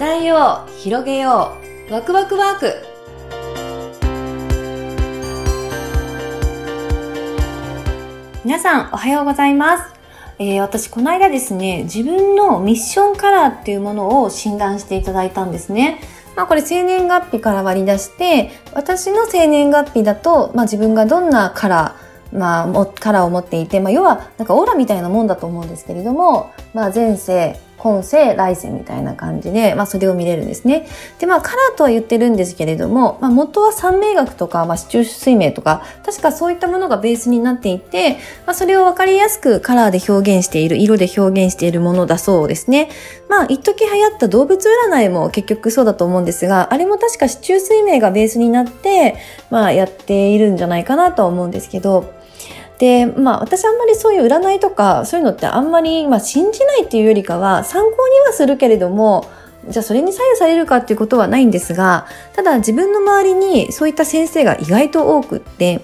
伝えよう広げようワクワクワーク。皆さんおはようございます。えー、私この間ですね自分のミッションカラーっていうものを診断していただいたんですね。まあ、これ生年月日から割り出して私の生年月日だと、まあ、自分がどんなカラー、まあ、カラーを持っていて、まあ、要はなんかオーラみたいなもんだと思うんですけれども、まあ、前世今世、来世みたいな感じで、まあそれを見れるんですね。で、まあカラーとは言ってるんですけれども、まあ元は三名学とか、まあ市中水明とか、確かそういったものがベースになっていて、まあそれをわかりやすくカラーで表現している、色で表現しているものだそうですね。まあ一時流行った動物占いも結局そうだと思うんですが、あれも確か市中水明がベースになって、まあやっているんじゃないかなとは思うんですけど、で、まあ私あんまりそういう占いとかそういうのってあんまり、まあ、信じないっていうよりかは参考にはするけれども、じゃあそれに左右されるかっていうことはないんですが、ただ自分の周りにそういった先生が意外と多くって、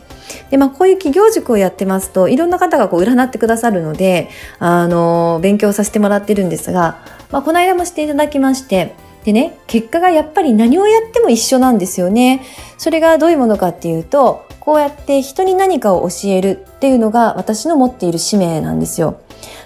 で、まあ、こういう企業塾をやってますと、いろんな方がこう占ってくださるので、あの、勉強させてもらってるんですが、まあ、この間もしていただきまして、でね、結果がやっぱり何をやっても一緒なんですよね。それがどういうものかっていうと、こうやって人に何かを教えるっていうのが私の持っている使命なんですよ。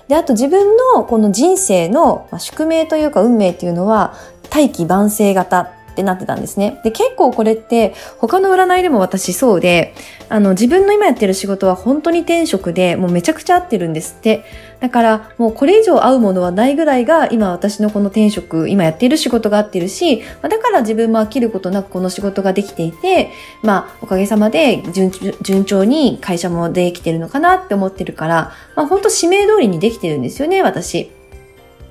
で、あと自分のこの人生の宿命というか運命っていうのは大器晩成型ってなってたんですね。で、結構これって他の占いでも私そうで、あの自分の今やってる仕事は本当に転職でもうめちゃくちゃ合ってるんですって。だからもうこれ以上合うものはないぐらいが今私のこの転職、今やっている仕事が合ってるし、だから自分も飽きることなくこの仕事ができていて、まあおかげさまで順調に会社もできてるのかなって思ってるから、まあ本当使命通りにできてるんですよね、私。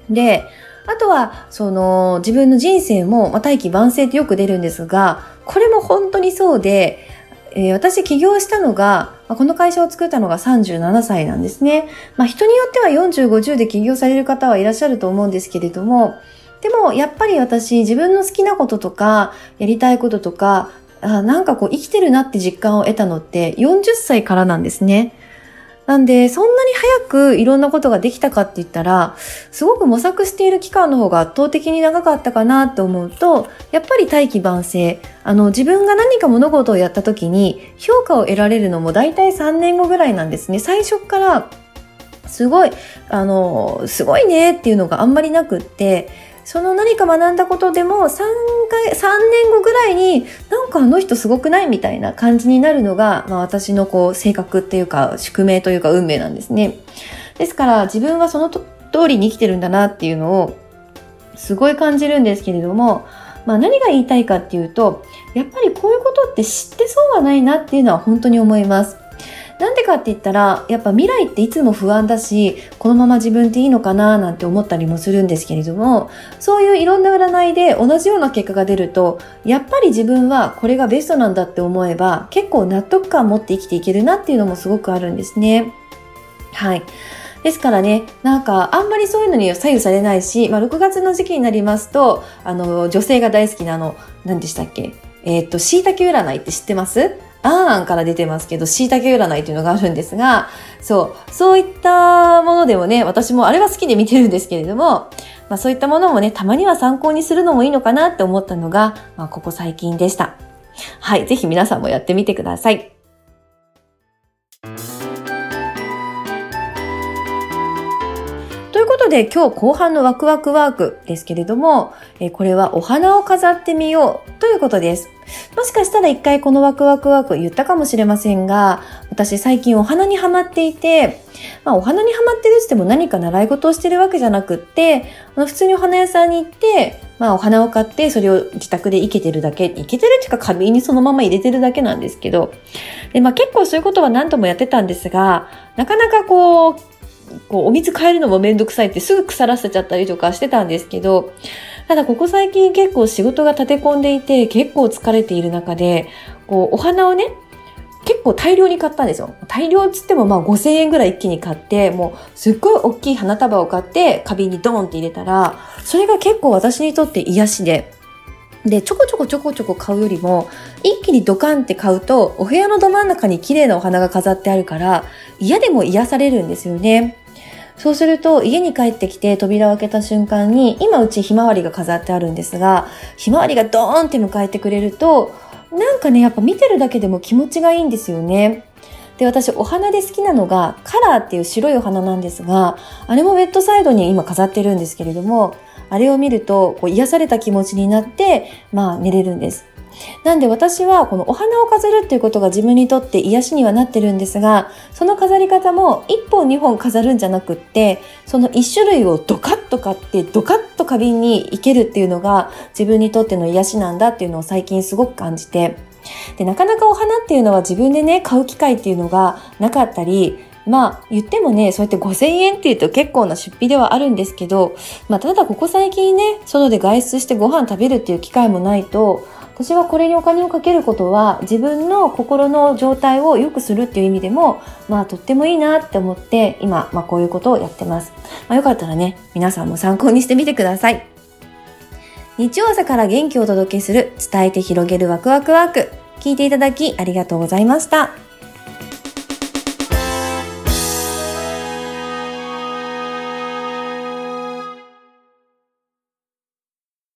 で、あとは、その、自分の人生も、まあ、大器晩成ってよく出るんですが、これも本当にそうで、えー、私起業したのが、まあ、この会社を作ったのが37歳なんですね。まあ、人によっては40、50で起業される方はいらっしゃると思うんですけれども、でも、やっぱり私、自分の好きなこととか、やりたいこととか、あなんかこう生きてるなって実感を得たのって40歳からなんですね。なんで、そんなに早くいろんなことができたかって言ったら、すごく模索している期間の方が圧倒的に長かったかなって思うと、やっぱり大器晩成。あの、自分が何か物事をやった時に評価を得られるのも大体3年後ぐらいなんですね。最初からすごい、あの、すごいねっていうのがあんまりなくって、その何か学んだことでも3回、3年後ぐらいになんかあの人すごくないみたいな感じになるのが、まあ、私のこう性格っていうか宿命というか運命なんですね。ですから自分はその通りに生きてるんだなっていうのをすごい感じるんですけれども、まあ何が言いたいかっていうと、やっぱりこういうことって知ってそうはないなっていうのは本当に思います。なんでかって言ったら、やっぱ未来っていつも不安だし、このまま自分っていいのかななんて思ったりもするんですけれども、そういういろんな占いで同じような結果が出ると、やっぱり自分はこれがベストなんだって思えば、結構納得感を持って生きていけるなっていうのもすごくあるんですね。はい。ですからね、なんかあんまりそういうのに左右されないし、まあ、6月の時期になりますと、あの、女性が大好きなあの、何でしたっけ？えっ、と、椎茸占いって知ってます？アーアンから出てますけど、椎茸占いというのがあるんですが、そう、そういったものでもね、私もあれは好きで見てるんですけれども、まあそういったものもね、たまには参考にするのもいいのかなって思ったのが、まあここ最近でした。はい、ぜひ皆さんもやってみてください。ということで今日後半のワクワクワークですけれども、えこれはお花を飾ってみようということです。もしかしたら一回このワクワクワーク言ったかもしれませんが、私最近お花にハマっていて、まあお花にハマってるって言っても何か習い事をしてるわけじゃなくって、あの普通にお花屋さんに行って、まあお花を買ってそれを自宅で生けてるだけ、生けてるっていうか花瓶にそのまま入れてるだけなんですけど、でまあ結構そういうことは何度もやってたんですが、なかなかこう、こうお水変えるのもめんどくさいってすぐ腐らせちゃったりとかしてたんですけど、ただここ最近結構仕事が立て込んでいて結構疲れている中で、こうお花をね、結構大量に買ったんですよ。大量っつってもまあ5000円ぐらい一気に買って、もうすっごい大きい花束を買って花瓶にドーンって入れたら、それが結構私にとって癒しで、で、ちょこちょこちょこちょこ買うよりも、一気にドカンって買うと、お部屋のど真ん中に綺麗なお花が飾ってあるから、嫌でも癒されるんですよね。そうすると家に帰ってきて扉を開けた瞬間に今うちひまわりが飾ってあるんですがひまわりがドーンって迎えてくれるとなんかねやっぱ見てるだけでも気持ちがいいんですよね。で、私、お花で好きなのが、カラーっていう白いお花なんですが、あれもベッドサイドに今飾ってるんですけれども、あれを見ると、こう癒された気持ちになって、まあ寝れるんです。なんで私はこのお花を飾るっていうことが自分にとって癒しにはなってるんですが、その飾り方も1本2本飾るんじゃなくって、その1種類をドカッと買ってドカッと花瓶に生けるっていうのが自分にとっての癒しなんだっていうのを最近すごく感じて、で、なかなかお花っていうのは自分でね、買う機会っていうのがなかったり、まあ言ってもね、そうやって5000円っていうと結構な出費ではあるんですけど、まあただここ最近ね、外で外出してご飯食べるっていう機会もないと、私はこれにお金をかけることは自分の心の状態を良くするっていう意味でも、まあとってもいいなって思って今、まあこういうことをやってます。まあよかったらね、皆さんも参考にしてみてください。日曜朝から元気をお届けする伝えて広げるワクワクワーク。聞いていただきありがとうございました。